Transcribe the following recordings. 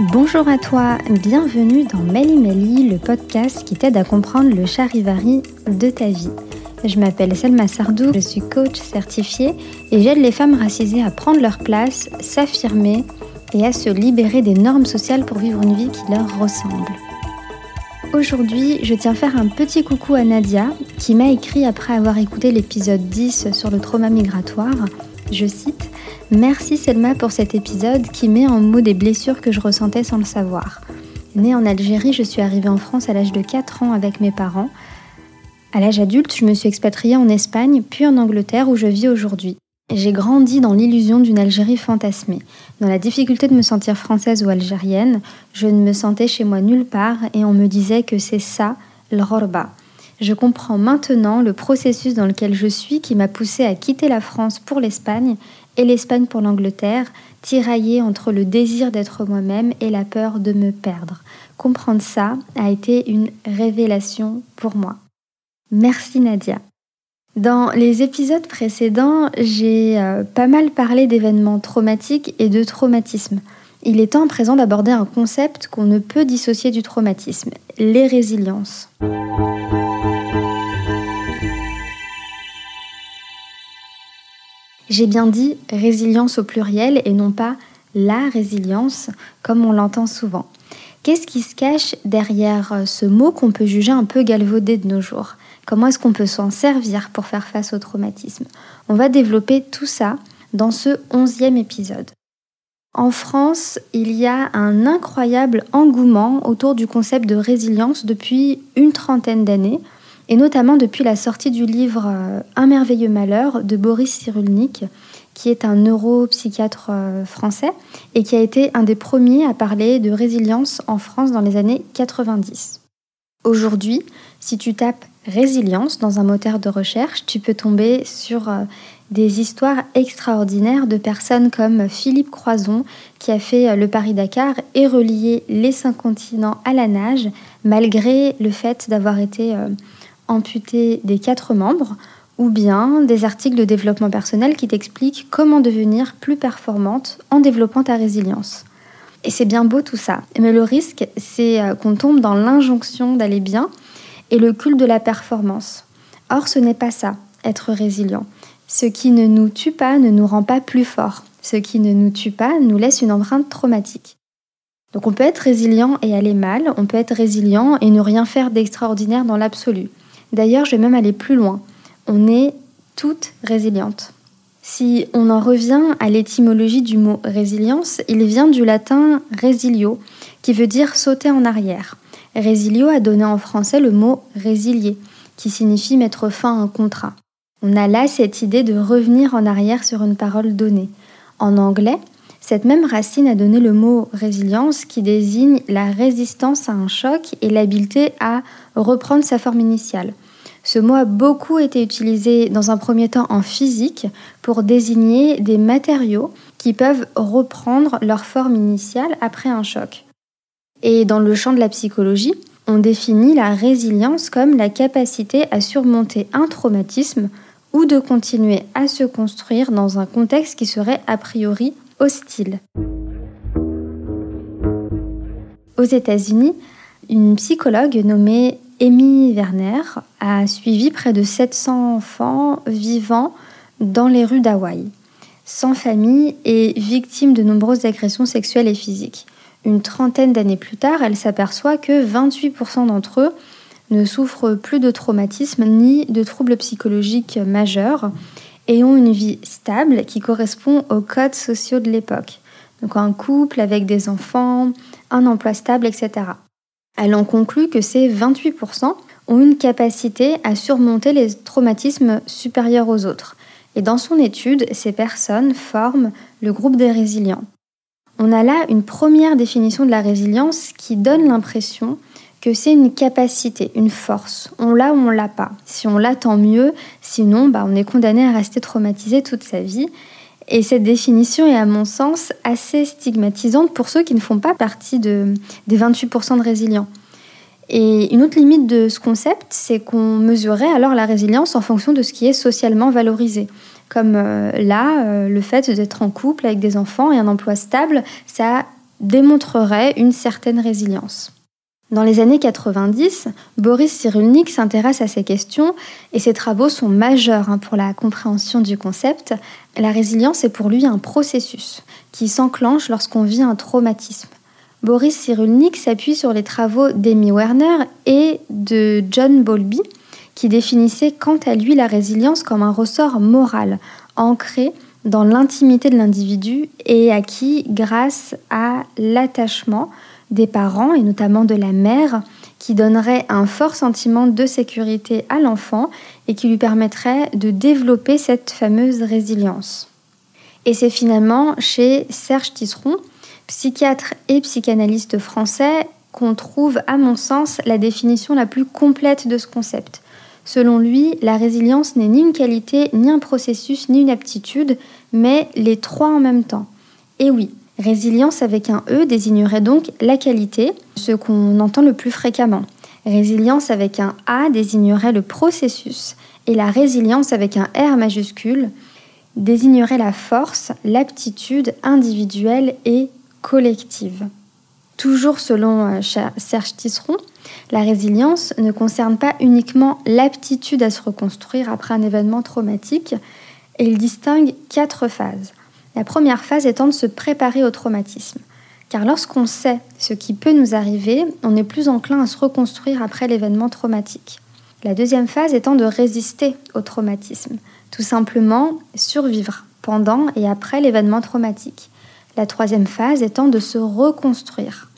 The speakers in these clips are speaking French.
Bonjour à toi, bienvenue dans Meli Meli, le podcast qui t'aide à comprendre le charivari de ta vie. Je m'appelle Selma Sardou, je suis coach certifiée et j'aide les femmes racisées à prendre leur place, s'affirmer et à se libérer des normes sociales pour vivre une vie qui leur ressemble. Aujourd'hui, je tiens à faire un petit coucou à Nadia qui m'a écrit après avoir écouté l'épisode 10 sur le trauma migratoire. Je cite Merci Selma pour cet épisode qui met en mots des blessures que je ressentais sans le savoir. Née en Algérie, je suis arrivée en France à l'âge de 4 ans avec mes parents. À l'âge adulte, je me suis expatriée en Espagne, puis en Angleterre où je vis aujourd'hui. J'ai grandi dans l'illusion d'une Algérie fantasmée. Dans la difficulté de me sentir française ou algérienne, je ne me sentais chez moi nulle part et on me disait que c'est ça, l'rorba. Je comprends maintenant le processus dans lequel je suis qui m'a poussé à quitter la France pour l'Espagne et l'Espagne pour l'Angleterre, tiraillée entre le désir d'être moi-même et la peur de me perdre. Comprendre ça a été une révélation pour moi. Merci Nadia. Dans les épisodes précédents, j'ai euh, pas mal parlé d'événements traumatiques et de traumatisme. Il est temps à présent d'aborder un concept qu'on ne peut dissocier du traumatisme, les résiliences. J'ai bien dit résilience au pluriel et non pas la résilience comme on l'entend souvent. Qu'est-ce qui se cache derrière euh, ce mot qu'on peut juger un peu galvaudé de nos jours? Comment est-ce qu'on peut s'en servir pour faire face au traumatisme? On va développer tout ça dans ce onzième épisode. En France, il y a un incroyable engouement autour du concept de résilience depuis une trentaine d'années et notamment depuis la sortie du livre euh, Un merveilleux malheur de Boris Cyrulnik, qui est un neuropsychiatre euh, français et qui a été un des premiers à parler de résilience en France dans les années 90. Aujourd'hui, si tu tapes résilience dans un moteur de recherche, tu peux tomber sur euh, des histoires extraordinaires de personnes comme Philippe Croison, qui a fait le Paris-Dakar et relié les cinq continents à la nage, malgré le fait d'avoir été amputé des quatre membres, ou bien des articles de développement personnel qui t'expliquent comment devenir plus performante en développant ta résilience. Et c'est bien beau tout ça, mais le risque, c'est euh, qu'on tombe dans l'injonction d'aller bien et le culte de la performance. Or, ce n'est pas ça, être résilient. Ce qui ne nous tue pas ne nous rend pas plus forts. Ce qui ne nous tue pas nous laisse une empreinte traumatique. Donc on peut être résilient et aller mal, on peut être résilient et ne rien faire d'extraordinaire dans l'absolu. D'ailleurs, je vais même aller plus loin. On est toutes résilientes. Si on en revient à l'étymologie du mot résilience, il vient du latin resilio, qui veut dire sauter en arrière. Resilio a donné en français le mot résilier, qui signifie mettre fin à un contrat. On a là cette idée de revenir en arrière sur une parole donnée. En anglais, cette même racine a donné le mot résilience qui désigne la résistance à un choc et l'habileté à reprendre sa forme initiale. Ce mot a beaucoup été utilisé dans un premier temps en physique pour désigner des matériaux qui peuvent reprendre leur forme initiale après un choc. Et dans le champ de la psychologie, on définit la résilience comme la capacité à surmonter un traumatisme ou de continuer à se construire dans un contexte qui serait a priori hostile. Aux États-Unis, une psychologue nommée Amy Werner a suivi près de 700 enfants vivant dans les rues d'Hawaï, sans famille et victimes de nombreuses agressions sexuelles et physiques. Une trentaine d'années plus tard, elle s'aperçoit que 28% d'entre eux ne souffrent plus de traumatisme ni de troubles psychologiques majeurs et ont une vie stable qui correspond aux codes sociaux de l'époque. Donc un couple avec des enfants, un emploi stable, etc. Elle en conclut que ces 28% ont une capacité à surmonter les traumatismes supérieurs aux autres. Et dans son étude, ces personnes forment le groupe des résilients. On a là une première définition de la résilience qui donne l'impression que c'est une capacité, une force. On l'a ou on l'a pas. Si on l'a, tant mieux. Sinon, bah, on est condamné à rester traumatisé toute sa vie. Et cette définition est à mon sens assez stigmatisante pour ceux qui ne font pas partie de, des 28% de résilients. Et une autre limite de ce concept, c'est qu'on mesurait alors la résilience en fonction de ce qui est socialement valorisé. Comme euh, là, euh, le fait d'être en couple avec des enfants et un emploi stable, ça démontrerait une certaine résilience. Dans les années 90, Boris Cyrulnik s'intéresse à ces questions et ses travaux sont majeurs hein, pour la compréhension du concept. La résilience est pour lui un processus qui s'enclenche lorsqu'on vit un traumatisme. Boris Cyrulnik s'appuie sur les travaux d'Amy Werner et de John Bowlby, qui définissaient quant à lui la résilience comme un ressort moral, ancré dans l'intimité de l'individu et acquis grâce à l'attachement des parents et notamment de la mère qui donnerait un fort sentiment de sécurité à l'enfant et qui lui permettrait de développer cette fameuse résilience. Et c'est finalement chez Serge Tisseron, psychiatre et psychanalyste français, qu'on trouve, à mon sens, la définition la plus complète de ce concept. Selon lui, la résilience n'est ni une qualité, ni un processus, ni une aptitude, mais les trois en même temps. Et oui, Résilience avec un E désignerait donc la qualité, ce qu'on entend le plus fréquemment. Résilience avec un A désignerait le processus et la résilience avec un R majuscule désignerait la force, l'aptitude individuelle et collective. Toujours selon euh, Serge Tisseron, la résilience ne concerne pas uniquement l'aptitude à se reconstruire après un événement traumatique, et il distingue quatre phases. La première phase étant de se préparer au traumatisme. Car lorsqu'on sait ce qui peut nous arriver, on est plus enclin à se reconstruire après l'événement traumatique. La deuxième phase étant de résister au traumatisme, tout simplement survivre pendant et après l'événement traumatique. La troisième phase étant de se reconstruire,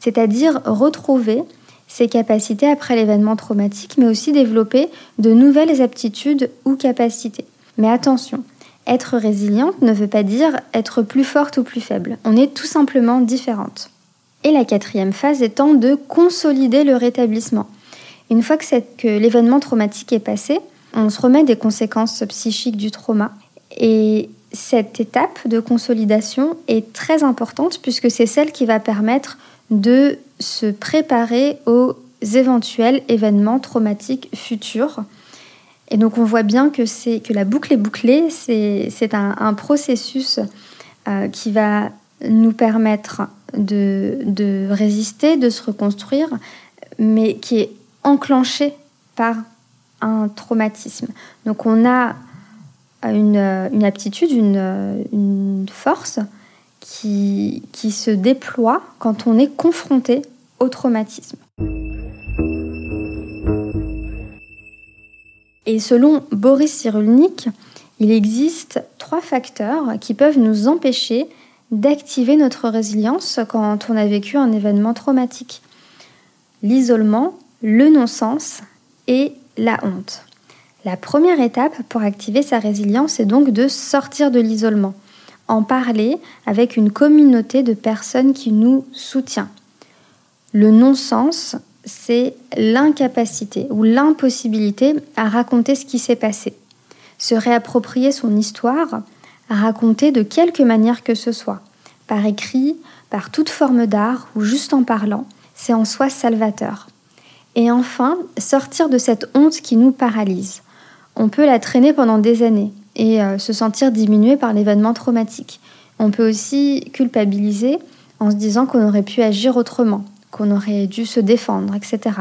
c'est-à-dire retrouver ses capacités après l'événement traumatique, mais aussi développer de nouvelles aptitudes ou capacités. Mais attention, être résiliente ne veut pas dire être plus forte ou plus faible. On est tout simplement différente. Et la quatrième phase étant de consolider le rétablissement. Une fois que, l'événement traumatique est passé, on se remet des conséquences psychiques du trauma. Et cette étape de consolidation est très importante puisque c'est celle qui va permettre de se préparer aux éventuels événements traumatiques futurs et donc on voit bien que, que la boucle est bouclée, c'est, un, processus euh, qui va nous permettre de, de, résister, de se reconstruire, mais qui est enclenché par un traumatisme. Donc on a une, une aptitude, une, une force qui, qui se déploie quand on est confronté au traumatisme. Et selon Boris Cyrulnik, il existe trois facteurs qui peuvent nous empêcher d'activer notre résilience quand on a vécu un événement traumatique. L'isolement, le non-sens et la honte. La première étape pour activer sa résilience est donc de sortir de l'isolement, en parler avec une communauté de personnes qui nous soutient. Le non-sens, c'est l'incapacité ou l'impossibilité à raconter ce qui s'est passé. Se réapproprier son histoire, à raconter de quelque manière que ce soit, par écrit, par toute forme d'art ou juste en parlant, c'est en soi salvateur. Et enfin, sortir de cette honte qui nous paralyse. On peut la traîner pendant des années et euh, se sentir diminué par l'événement traumatique. On peut aussi culpabiliser en se disant qu'on aurait pu agir autrement, qu'on aurait dû se défendre, etc.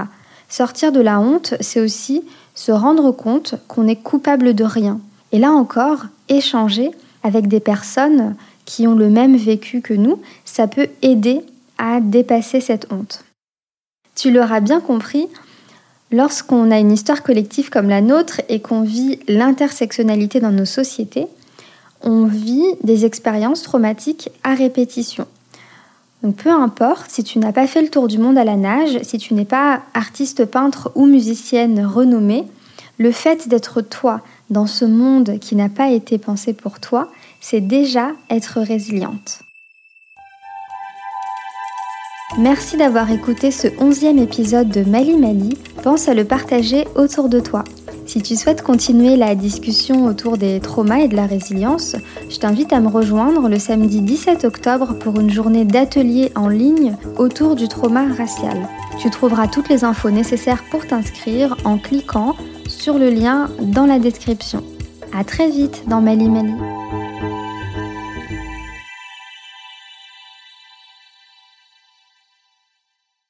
Sortir de la honte, c'est aussi se rendre compte qu'on est coupable de rien. Et là encore, échanger avec des personnes qui ont le même vécu que nous, ça peut aider à dépasser cette honte. Tu l'auras bien compris, lorsqu'on a une histoire collective comme la nôtre et qu'on vit l'intersectionnalité dans nos sociétés, on vit des expériences traumatiques à répétition. Donc peu importe si tu n'as pas fait le tour du monde à la nage, si tu n'es pas artiste peintre ou musicienne renommée, le fait d'être toi dans ce monde qui n'a pas été pensé pour toi, c'est déjà être résiliente. Merci d'avoir écouté ce onzième épisode de Mali Mali. Pense à le partager autour de toi. Si tu souhaites continuer la discussion autour des traumas et de la résilience, je t'invite à me rejoindre le samedi 17 octobre pour une journée d'atelier en ligne autour du trauma racial. Tu trouveras toutes les infos nécessaires pour t'inscrire en cliquant sur le lien dans la description. À très vite dans Mali Mali.